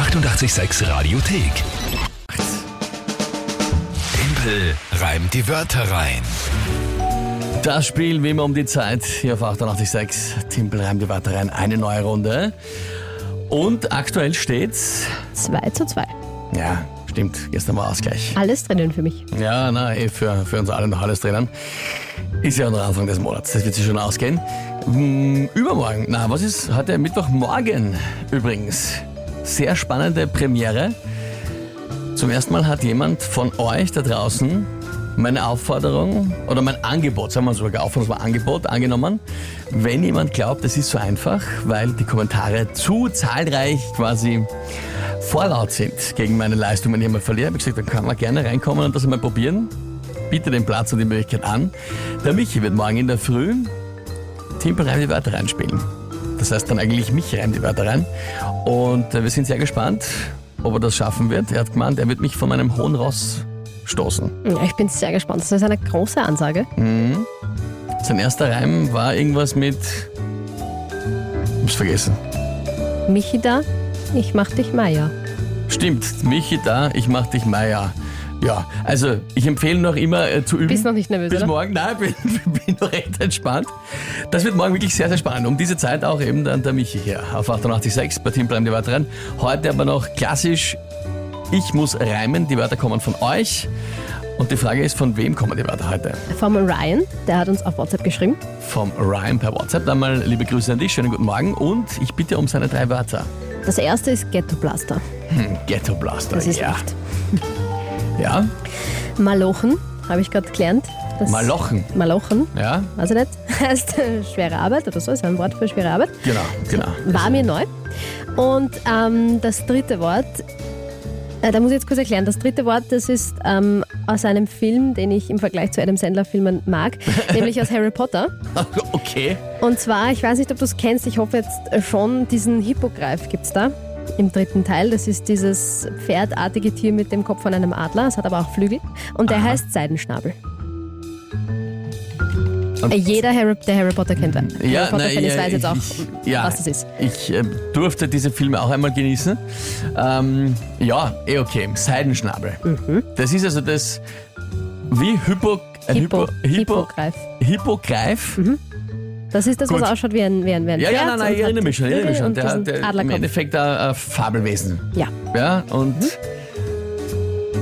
886 Radiothek. Tempel reimt die Wörter rein. Das Spiel wie immer um die Zeit hier auf 886. Timpel reimt die Wörter rein. Eine neue Runde. Und aktuell steht's. 2 zu 2. Ja, stimmt. Gestern war Ausgleich. Alles drinnen für mich. Ja, na, eh, für, für uns alle noch alles drinnen. Ist ja noch Anfang des Monats. Das wird sich schon ausgehen. Hm, übermorgen. Na, was ist heute Mittwochmorgen übrigens? Sehr spannende Premiere. Zum ersten Mal hat jemand von euch da draußen meine Aufforderung oder mein Angebot, sagen wir sogar Aufforderung, das Angebot, angenommen. Wenn jemand glaubt, es ist so einfach, weil die Kommentare zu zahlreich quasi vorlaut sind gegen meine Leistung, wenn ich einmal verliere, habe ich gesagt, dann kann man gerne reinkommen und das einmal probieren. Biete den Platz und die Möglichkeit an. Der Michi wird morgen in der Früh rein die Wörter reinspielen. Das heißt dann eigentlich mich rein die Wörter rein. Und äh, wir sind sehr gespannt, ob er das schaffen wird. Er hat gemeint, er wird mich von meinem hohen Ross stoßen. Ja, ich bin sehr gespannt. Das ist eine große Ansage. Sein erster Reim war irgendwas mit. Hab's vergessen. Michi da, ich mach dich Meier. Stimmt, Michi da, ich mach dich Meier. Ja, also ich empfehle noch immer äh, zu üben. Bist noch nicht nervös, Bis oder? morgen, nein, bin, bin noch recht entspannt. Das wird morgen wirklich sehr, sehr spannend. Um diese Zeit auch eben dann der Michi hier auf 88.6 bei Team Bleiben die Wörter rein. Heute aber noch klassisch, ich muss reimen, die Wörter kommen von euch. Und die Frage ist, von wem kommen die Wörter heute? Vom Ryan, der hat uns auf WhatsApp geschrieben. Vom Ryan per WhatsApp. Dann mal liebe Grüße an dich, schönen guten Morgen und ich bitte um seine drei Wörter. Das erste ist Ghetto Blaster. Hm, Ghetto Blaster, Das ist ja. echt. Ja, Malochen, habe ich gerade gelernt. Das Malochen, Malochen, ja, weiß ich nicht, heißt äh, schwere Arbeit oder so, ist ein Wort für schwere Arbeit. genau, genau. War mir neu. Und ähm, das dritte Wort, äh, da muss ich jetzt kurz erklären, das dritte Wort, das ist ähm, aus einem Film, den ich im Vergleich zu Adam Sandler-Filmen mag, nämlich aus Harry Potter. Okay. Und zwar, ich weiß nicht, ob du es kennst, ich hoffe jetzt schon, diesen Hippogreif gibt es da im dritten Teil. Das ist dieses pferdartige Tier mit dem Kopf von einem Adler, es hat aber auch Flügel. Und der Aha. heißt Seidenschnabel. Und- Jeder, Harry, der Harry Potter kennt, Harry Ja, na, ist, ja, weiß jetzt auch, ich- ja. was das ist. Ich äh, durfte diese Filme auch einmal genießen. Ähm, ja, eh okay. Seidenschnabel. Mhm. Das ist also das wie Hypo, ein Hippo, Hippo, Hippogreif. Hippogreif. Das ist das, Gut. was ausschaut wie ein, wie ein, wie ein Ja, Pferd. ja, nein, nein, ich erinnere hat mich schon. Ich erinnere mich schon. Der, und der, Im. Endeffekt ein, ein Fabelwesen. Ja, Ja, und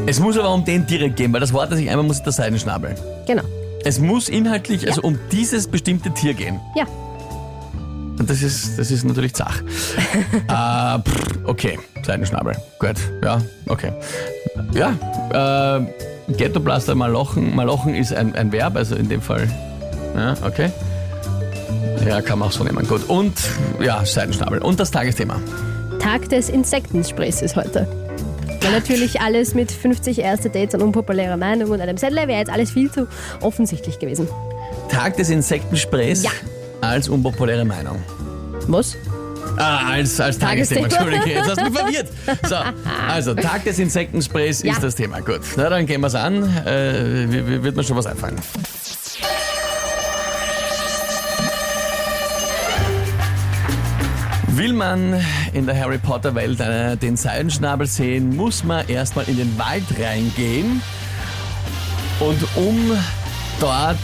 es muss aber um den direkt gehen, weil das Wort, das ich einmal muss, ist der Seidenschnabel. genau. Es muss inhaltlich also um dieses bestimmte Tier gehen. Ja, Und das ist, das ist natürlich Zach. äh, pff, okay, Seidenschnabel. Gut, ja, okay. Ja, äh, Ghettoblaster, Malochen. Malochen ist ein, ein Verb, also in dem Fall. Ja, okay. Ja, kann man auch so nehmen. Gut. Und ja, Seidenschnabel. Und das Tagesthema. Tag des Insektensprays ist heute. Weil natürlich alles mit 50 erste Dates und unpopulärer Meinung und einem Sandler wäre jetzt alles viel zu offensichtlich gewesen. Tag des Insektensprays Ja. als unpopuläre Meinung. Was? Ah, als, als Tagesthema, Tagesthema. Entschuldige, jetzt hast du mich verwirrt. So, also Tag des Insektensprays Ja. ist das Thema. Gut, na dann gehen wir es an. Äh, wird mir schon was einfallen. Will man in der Harry Potter Welt äh, den Seidenschnabel sehen, muss man erstmal in den Wald reingehen. Und um dort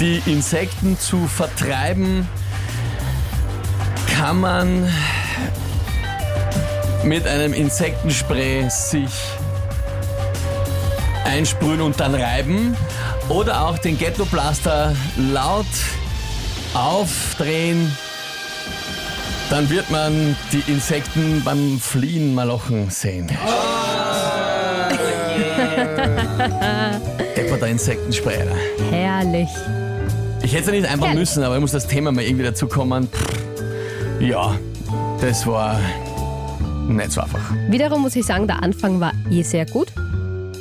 die Insekten zu vertreiben, kann man mit einem Insektenspray sich einsprühen und dann reiben. Oder auch den Ghetto-Blaster laut aufdrehen. Dann wird man die Insekten beim Fliehen malochen sehen. Depperter Insektenspray. Alter. Herrlich. Ich hätte es ja nicht einbauen Herrlich. müssen, aber ich muss das Thema mal irgendwie dazu kommen. Ja, das war nicht so einfach. Wiederum muss ich sagen, der Anfang war eh sehr gut.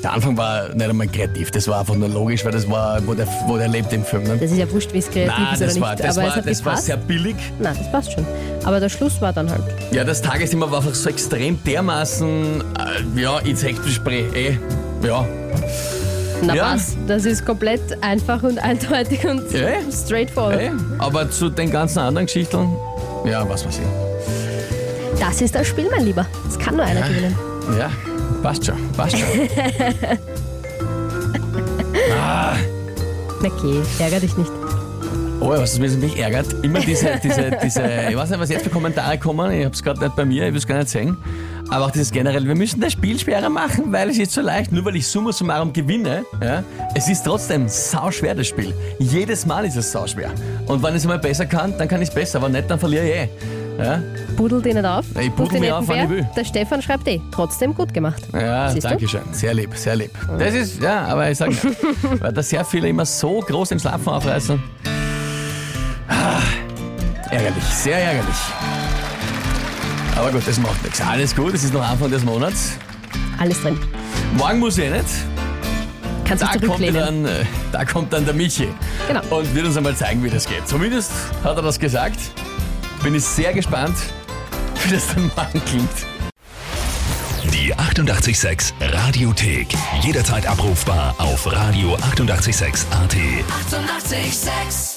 Der Anfang war nicht einmal kreativ, das war einfach nur logisch, weil das war, wo der, wo der lebt im Film. Ne? Das ist ja wurscht, wie es kreativ Nein, ist oder das nicht. war, das aber war, das war sehr billig. Nein, das passt schon. Aber der Schluss war dann halt. Ja, das Tagesthema war einfach so extrem dermaßen, äh, ja, Insektenspray, eh, ja. Na Ja. was? Das ist komplett einfach und eindeutig und Ja. straightforward. eh. Aber zu den ganzen anderen Geschichten, ja, was weiß ich. Das ist das Spiel, mein Lieber. Es kann nur einer Ja. gewinnen. Ja, passt schon, passt schon. ah, Okay, ärger dich nicht. oh, was mich mich ärgert, immer diese, diese, diese, ich weiß nicht, was jetzt für Kommentare kommen, ich hab's gerade nicht bei mir, ich will es gar nicht sehen. Aber auch dieses generell, wir müssen das Spiel schwerer machen, weil es ist so leicht, nur weil ich summa summarum gewinne, ja, es ist trotzdem sauschwer das Spiel. Jedes Mal ist es sauschwer. Und wenn ich es mal besser kann, dann kann ich es besser, aber nicht, dann verliere ich eh. Ja, Budel dich nicht auf. Ich budel mich auf, wann ich will. Der Stefan schreibt eh. Trotzdem gut gemacht. ja Siehst du? danke schön. Sehr lieb, sehr lieb. Das ist, ja, aber ich sage nicht, weil da sehr viele immer so groß den Schlafen aufreißen. Ah, ärgerlich, sehr ärgerlich. Aber gut, das macht nichts. Alles gut, es ist noch Anfang des Monats. Alles drin. Morgen muss ich nicht. Kannst Da dich kommt, dann, äh, da kommt dann der Michi Genau. und wird uns einmal zeigen, wie das geht. Zumindest hat er das gesagt. Bin ich sehr gespannt, wie das dann morgen klingt. Die 886 Radiothek. Jederzeit abrufbar auf radio886.at. 886! 886